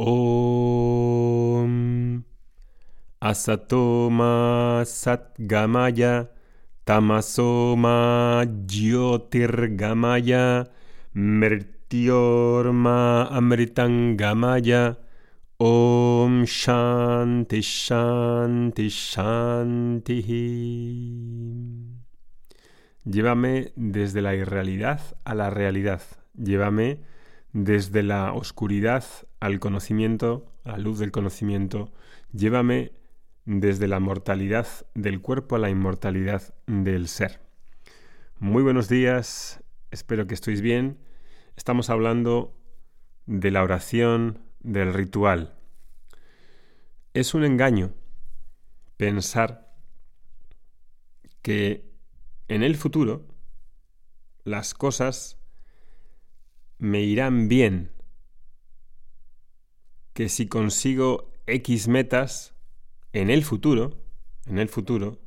Om Asatoma Satgamaya Tamasoma Jyotirgamaya Mrityorma Amritangamaya Om Shanti Shanti Shanti. Llévame desde la irrealidad a la realidad. Llévame desde la oscuridad al conocimiento, a la luz del conocimiento. Llévame desde la mortalidad del cuerpo a la inmortalidad del ser. Muy buenos días, espero que estéis bien. Estamos hablando de la oración, del ritual. Es un engaño pensar que en el futuro las cosas me irán bien, que si consigo X metas en el futuro, en el futuro,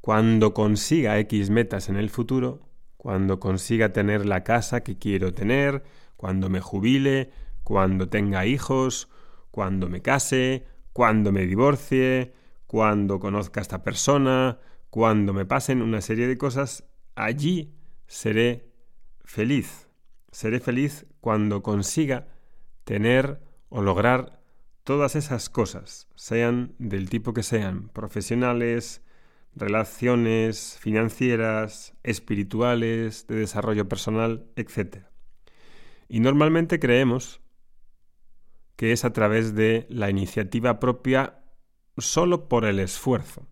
cuando consiga X metas en el futuro, cuando consiga tener la casa que quiero tener, cuando me jubile, cuando tenga hijos, cuando me case, cuando me divorcie, cuando conozca a esta persona, cuando me pasen una serie de cosas, allí seré feliz. Seré feliz cuando consiga tener o lograr todas esas cosas, sean del tipo que sean, profesionales, relaciones financieras, espirituales, de desarrollo personal, etc. Y normalmente creemos que es a través de la iniciativa propia solo por el esfuerzo.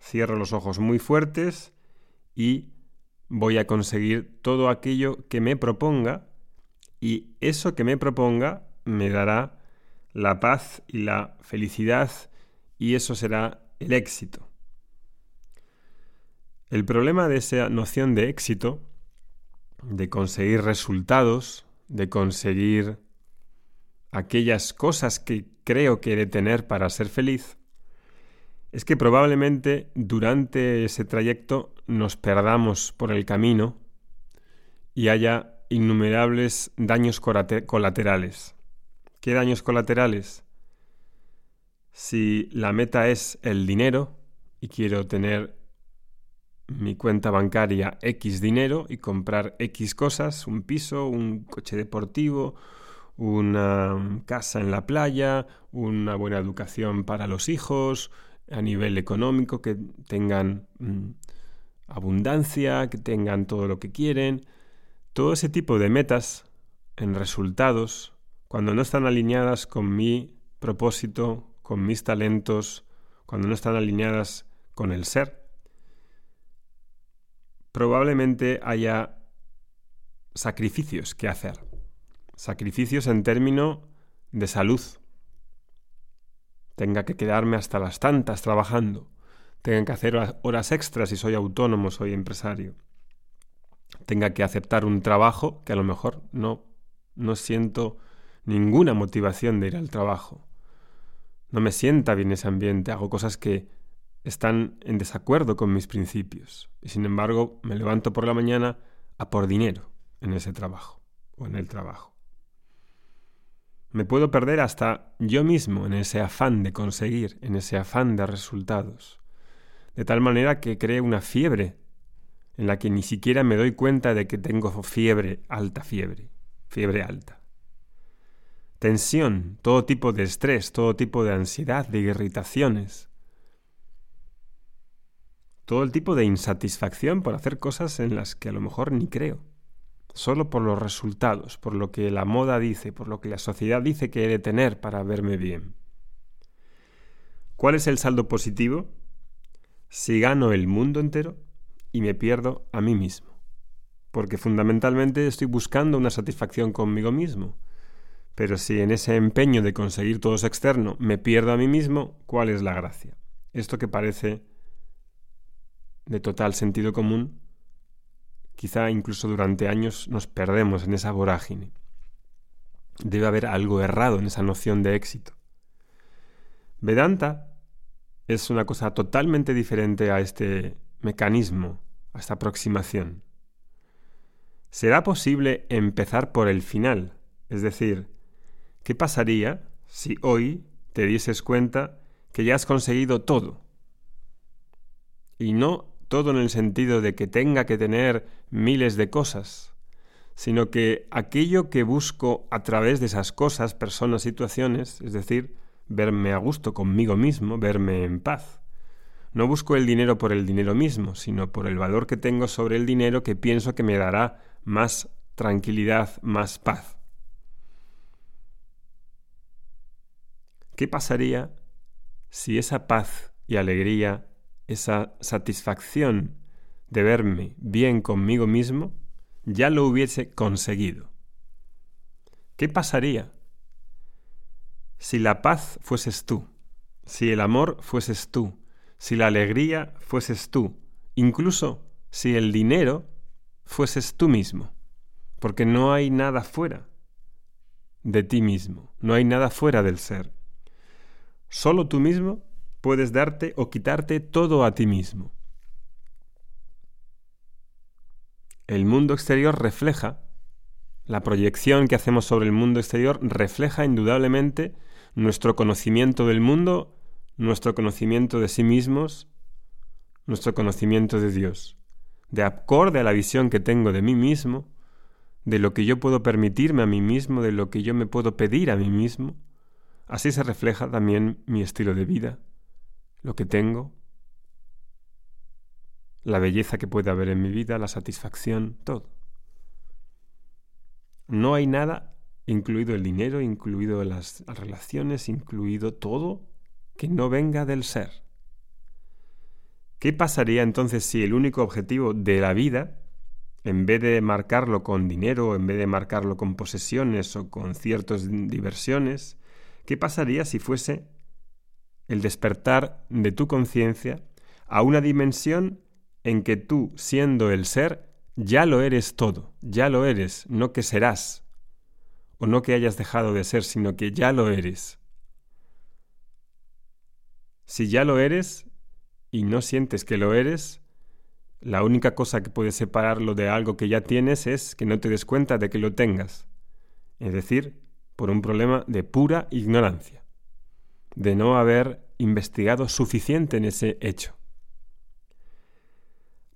Cierro los ojos muy fuertes y voy a conseguir todo aquello que me proponga y eso que me proponga me dará la paz y la felicidad y eso será el éxito. El problema de esa noción de éxito, de conseguir resultados, de conseguir aquellas cosas que creo que he de tener para ser feliz, es que probablemente durante ese trayecto nos perdamos por el camino y haya innumerables daños colaterales. ¿Qué daños colaterales? Si la meta es el dinero y quiero tener mi cuenta bancaria X dinero y comprar X cosas, un piso, un coche deportivo, una casa en la playa, una buena educación para los hijos, a nivel económico, que tengan mm, abundancia, que tengan todo lo que quieren. Todo ese tipo de metas en resultados, cuando no están alineadas con mi propósito, con mis talentos, cuando no están alineadas con el ser, probablemente haya sacrificios que hacer sacrificios en términos de salud. Tenga que quedarme hasta las tantas trabajando. Tenga que hacer horas extras si soy autónomo, soy empresario. Tenga que aceptar un trabajo que a lo mejor no, no siento ninguna motivación de ir al trabajo. No me sienta bien ese ambiente, hago cosas que están en desacuerdo con mis principios. Y sin embargo, me levanto por la mañana a por dinero en ese trabajo o en el trabajo. Me puedo perder hasta yo mismo en ese afán de conseguir, en ese afán de resultados. De tal manera que cree una fiebre en la que ni siquiera me doy cuenta de que tengo fiebre, alta fiebre, fiebre alta. Tensión, todo tipo de estrés, todo tipo de ansiedad, de irritaciones. Todo el tipo de insatisfacción por hacer cosas en las que a lo mejor ni creo solo por los resultados, por lo que la moda dice, por lo que la sociedad dice que he de tener para verme bien. ¿Cuál es el saldo positivo? Si gano el mundo entero y me pierdo a mí mismo. Porque fundamentalmente estoy buscando una satisfacción conmigo mismo. Pero si en ese empeño de conseguir todo externo me pierdo a mí mismo, ¿cuál es la gracia? Esto que parece de total sentido común Quizá incluso durante años nos perdemos en esa vorágine. Debe haber algo errado en esa noción de éxito. Vedanta es una cosa totalmente diferente a este mecanismo, a esta aproximación. ¿Será posible empezar por el final? Es decir, ¿Qué pasaría si hoy te dieses cuenta que ya has conseguido todo? Y no todo en el sentido de que tenga que tener miles de cosas, sino que aquello que busco a través de esas cosas, personas, situaciones, es decir, verme a gusto conmigo mismo, verme en paz. No busco el dinero por el dinero mismo, sino por el valor que tengo sobre el dinero que pienso que me dará más tranquilidad, más paz. ¿Qué pasaría si esa paz y alegría, esa satisfacción de verme bien conmigo mismo, ya lo hubiese conseguido? ¿Qué pasaría si la paz fueses tú, si el amor fueses tú, si la alegría fueses tú, incluso si el dinero fueses tú mismo? Porque no hay nada fuera de ti mismo, no hay nada fuera del ser. Solo tú mismo puedes darte o quitarte todo a ti mismo. El mundo exterior refleja, la proyección que hacemos sobre el mundo exterior refleja indudablemente nuestro conocimiento del mundo, nuestro conocimiento de sí mismos, nuestro conocimiento de Dios. De acorde a la visión que tengo de mí mismo, de lo que yo puedo permitirme a mí mismo, de lo que yo me puedo pedir a mí mismo, Así se refleja también mi estilo de vida, lo que tengo, la belleza que puede haber en mi vida, la satisfacción, todo. No hay nada, incluido el dinero, incluido las relaciones, incluido todo, que no venga del ser. ¿Qué pasaría entonces si el único objetivo de la vida, en vez de marcarlo con dinero, en vez de marcarlo con posesiones o con ciertas diversiones, ¿Qué pasaría si fuese el despertar de tu conciencia a una dimensión en que tú, siendo el ser, ya lo eres todo, ya lo eres, no que serás, o no que hayas dejado de ser, sino que ya lo eres. Si ya lo eres y no sientes que lo eres, la única cosa que puede separarlo de algo que ya tienes es que no te des cuenta de que lo tengas. Es decir, por un problema de pura ignorancia, de no haber investigado suficiente en ese hecho.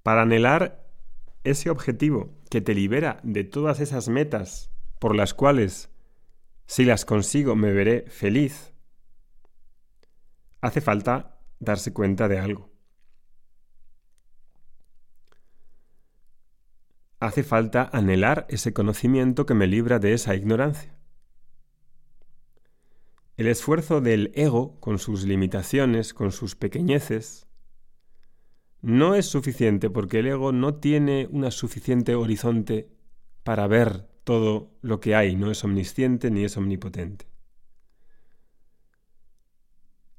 Para anhelar ese objetivo que te libera de todas esas metas por las cuales, si las consigo, me veré feliz, hace falta darse cuenta de algo. Hace falta anhelar ese conocimiento que me libra de esa ignorancia. El esfuerzo del ego, con sus limitaciones, con sus pequeñeces, no es suficiente porque el ego no tiene un suficiente horizonte para ver todo lo que hay, no es omnisciente ni es omnipotente.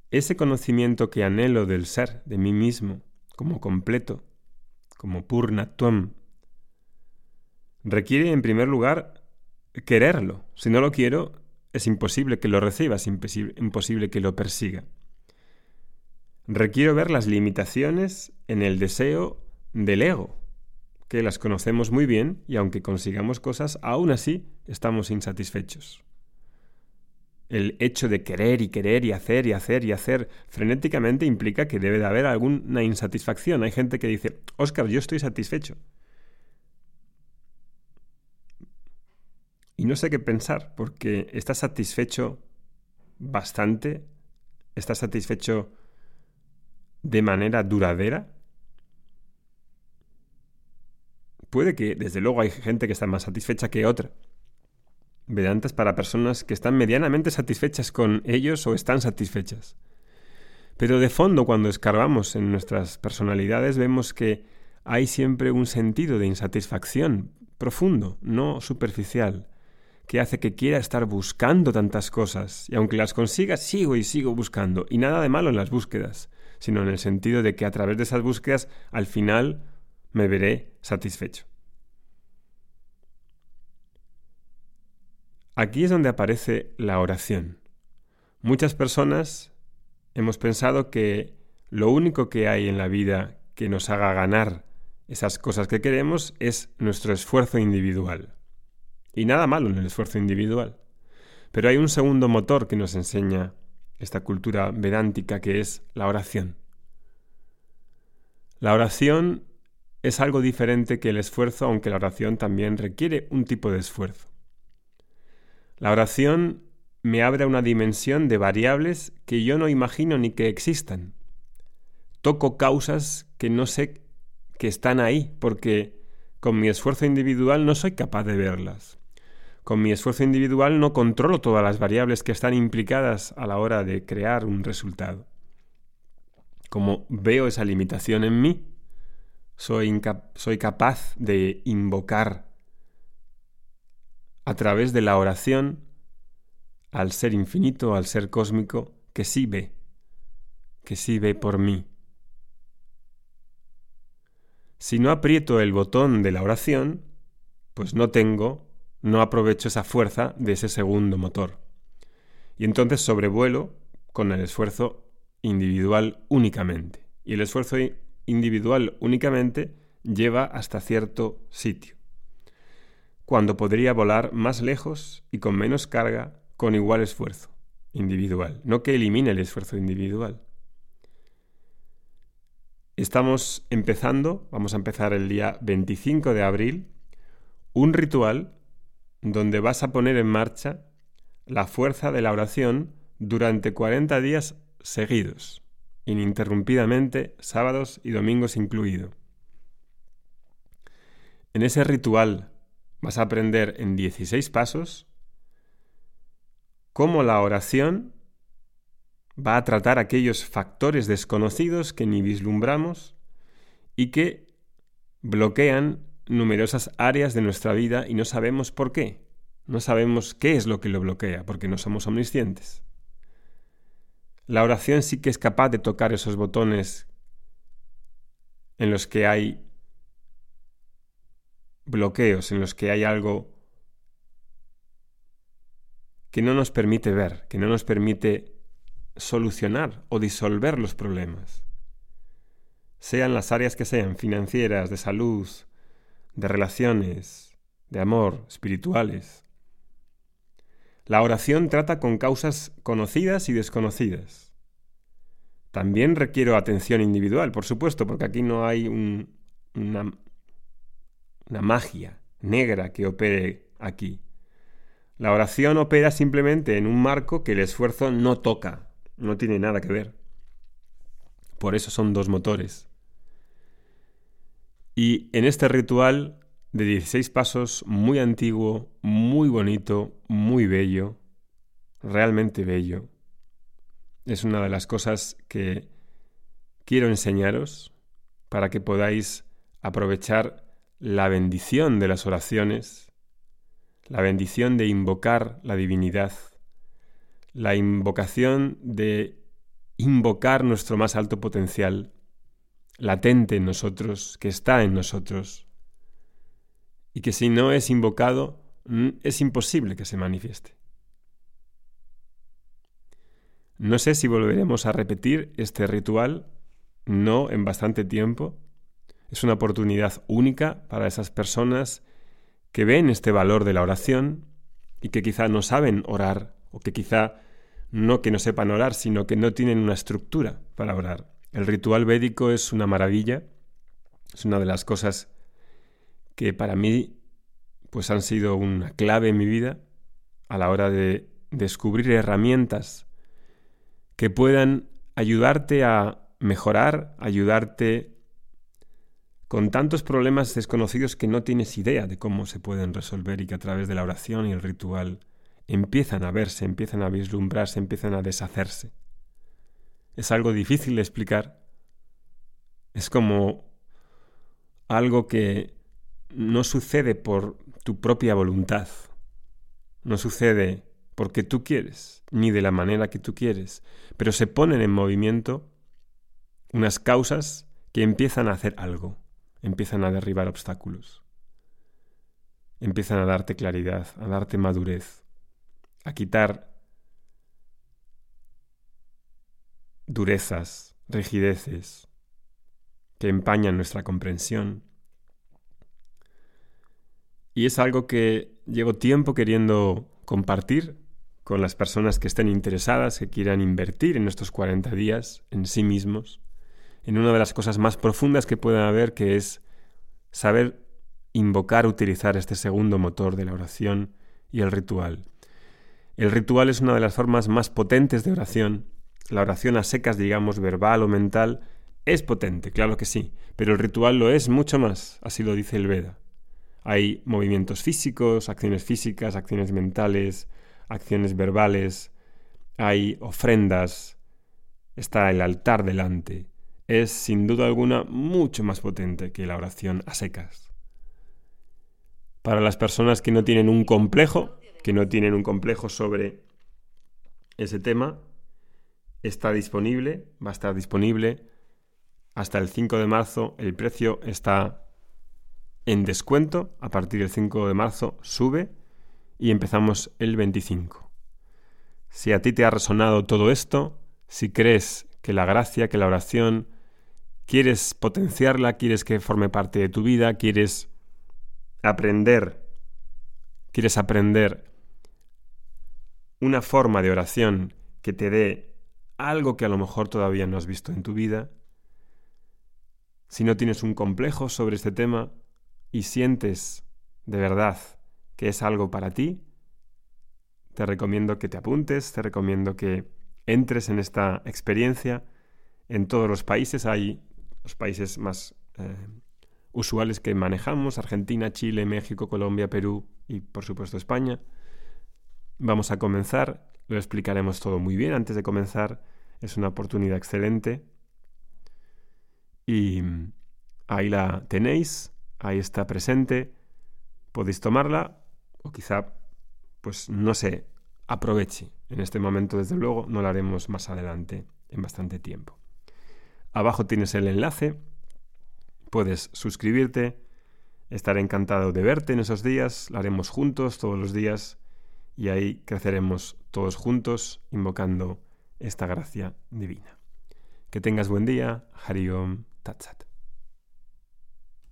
Ese conocimiento que anhelo del ser, de mí mismo, como completo, como purnatvam, requiere en primer lugar quererlo. Si no lo quiero, es imposible que lo reciba, es imposible que lo persiga. Requiero ver las limitaciones en el deseo del ego, que las conocemos muy bien y aunque consigamos cosas, aún así estamos insatisfechos. El hecho de querer y querer y hacer y hacer y hacer frenéticamente implica que debe de haber alguna insatisfacción. Hay gente que dice, Oscar, yo estoy satisfecho. Y no sé qué pensar, porque estás satisfecho bastante, estás satisfecho de manera duradera. Puede que, desde luego, hay gente que está más satisfecha que otra. Vedanta para personas que están medianamente satisfechas con ellos o están satisfechas. Pero de fondo, cuando escarbamos en nuestras personalidades, vemos que hay siempre un sentido de insatisfacción profundo, no superficial que hace que quiera estar buscando tantas cosas, y aunque las consiga, sigo y sigo buscando, y nada de malo en las búsquedas, sino en el sentido de que a través de esas búsquedas al final me veré satisfecho. Aquí es donde aparece la oración. Muchas personas hemos pensado que lo único que hay en la vida que nos haga ganar esas cosas que queremos es nuestro esfuerzo individual. Y nada malo en el esfuerzo individual. Pero hay un segundo motor que nos enseña esta cultura vedántica que es la oración. La oración es algo diferente que el esfuerzo, aunque la oración también requiere un tipo de esfuerzo. La oración me abre a una dimensión de variables que yo no imagino ni que existan. Toco causas que no sé que están ahí, porque con mi esfuerzo individual no soy capaz de verlas. Con mi esfuerzo individual no controlo todas las variables que están implicadas a la hora de crear un resultado. Como veo esa limitación en mí, soy, soy capaz de invocar a través de la oración al ser infinito, al ser cósmico, que sí ve, que sí ve por mí. Si no aprieto el botón de la oración, pues no tengo, no aprovecho esa fuerza de ese segundo motor. Y entonces sobrevuelo con el esfuerzo individual únicamente. Y el esfuerzo individual únicamente lleva hasta cierto sitio, cuando podría volar más lejos y con menos carga con igual esfuerzo individual, no que elimine el esfuerzo individual. Estamos empezando, vamos a empezar el día 25 de abril, un ritual donde vas a poner en marcha la fuerza de la oración durante 40 días seguidos ininterrumpidamente, sábados y domingos incluido. En ese ritual vas a aprender en 16 pasos cómo la oración va a tratar aquellos factores desconocidos que ni vislumbramos y que bloquean numerosas áreas de nuestra vida y no sabemos por qué. No sabemos qué es lo que lo bloquea, porque no somos omniscientes. La oración sí que es capaz de tocar esos botones en los que hay bloqueos, en los que hay algo que no nos permite ver, que no nos permite solucionar o disolver los problemas. Sean las áreas que sean, financieras, de salud, de relaciones, de amor, espirituales. La oración trata con causas conocidas y desconocidas. También requiero atención individual, por supuesto, porque aquí no hay una, una magia negra que opere aquí. La oración opera simplemente en un marco que el esfuerzo no toca, no tiene nada que ver. Por eso son dos motores. Y en este ritual de 16 pasos, muy antiguo, muy bonito, muy bello, realmente bello. Es una de las cosas que quiero enseñaros para que podáis aprovechar la bendición de las oraciones, la bendición de invocar la divinidad, la invocación de invocar nuestro más alto potencial, latente en nosotros, que está en nosotros y que si no es invocado, es imposible que se manifieste. No sé si volveremos a repetir este ritual, no en bastante tiempo. Es una oportunidad única para esas personas que ven este valor de la oración y que quizá no saben orar o que quizá no que no sepan orar, sino que no tienen una estructura para orar. El ritual védico es una maravilla, es una de las cosas que para mí pues han sido una clave en mi vida a la hora de descubrir herramientas que puedan ayudarte a mejorar, ayudarte con tantos problemas desconocidos que no tienes idea de cómo se pueden resolver y que a través de la oración y el ritual empiezan a verse, empiezan a vislumbrarse, empiezan a deshacerse. Es algo difícil de explicar. Es como algo que no sucede por tu propia voluntad. No sucede porque tú quieres, ni de la manera que tú quieres, pero se ponen en movimiento unas causas que empiezan a hacer algo, empiezan a derribar obstáculos, empiezan a darte claridad, a darte madurez, a quitar durezas, rigideces que empañan nuestra comprensión. Y es algo que llevo tiempo queriendo compartir con las personas que estén interesadas, que quieran invertir en estos 40 días en sí mismos, en una de las cosas más profundas que pueden haber, que es saber invocar, utilizar este segundo motor de la oración y el ritual. El ritual es una de las formas más potentes de oración. La oración a secas, digamos, verbal o mental, es potente, claro que sí, pero el ritual lo es mucho más, así lo dice el Veda. Hay movimientos físicos, acciones físicas, acciones mentales, acciones verbales, hay ofrendas, está el altar delante. Es sin duda alguna mucho más potente que la oración a secas. Para las personas que no tienen un complejo, que no tienen un complejo sobre ese tema, está disponible, va a estar disponible hasta el 5 de marzo. El precio está en descuento. A partir del 5 de marzo sube y empezamos el 25. Si a ti te ha resonado todo esto, si crees que la gracia, que la oración, quieres potenciarla, quieres que forme parte de tu vida, quieres aprender, quieres aprender una forma de oración que te dé algo que a lo mejor todavía no has visto en tu vida, si no tienes un complejo sobre este tema y sientes de verdad que es algo para ti, te recomiendo que te apuntes, te recomiendo que entres en esta experiencia. En todos los países hay los países más eh, usuales que manejamos, Argentina, Chile, México, Colombia, Perú y por supuesto España. Vamos a comenzar, lo explicaremos todo muy bien antes de comenzar, es una oportunidad excelente. Y ahí la tenéis, ahí está presente, podéis tomarla o quizá, pues no sé, aproveche. En este momento, desde luego, no lo haremos más adelante, en bastante tiempo. Abajo tienes el enlace, puedes suscribirte, estaré encantado de verte en esos días, lo haremos juntos todos los días y ahí creceremos todos juntos invocando esta gracia divina. Que tengas buen día, Hariom Tatsat.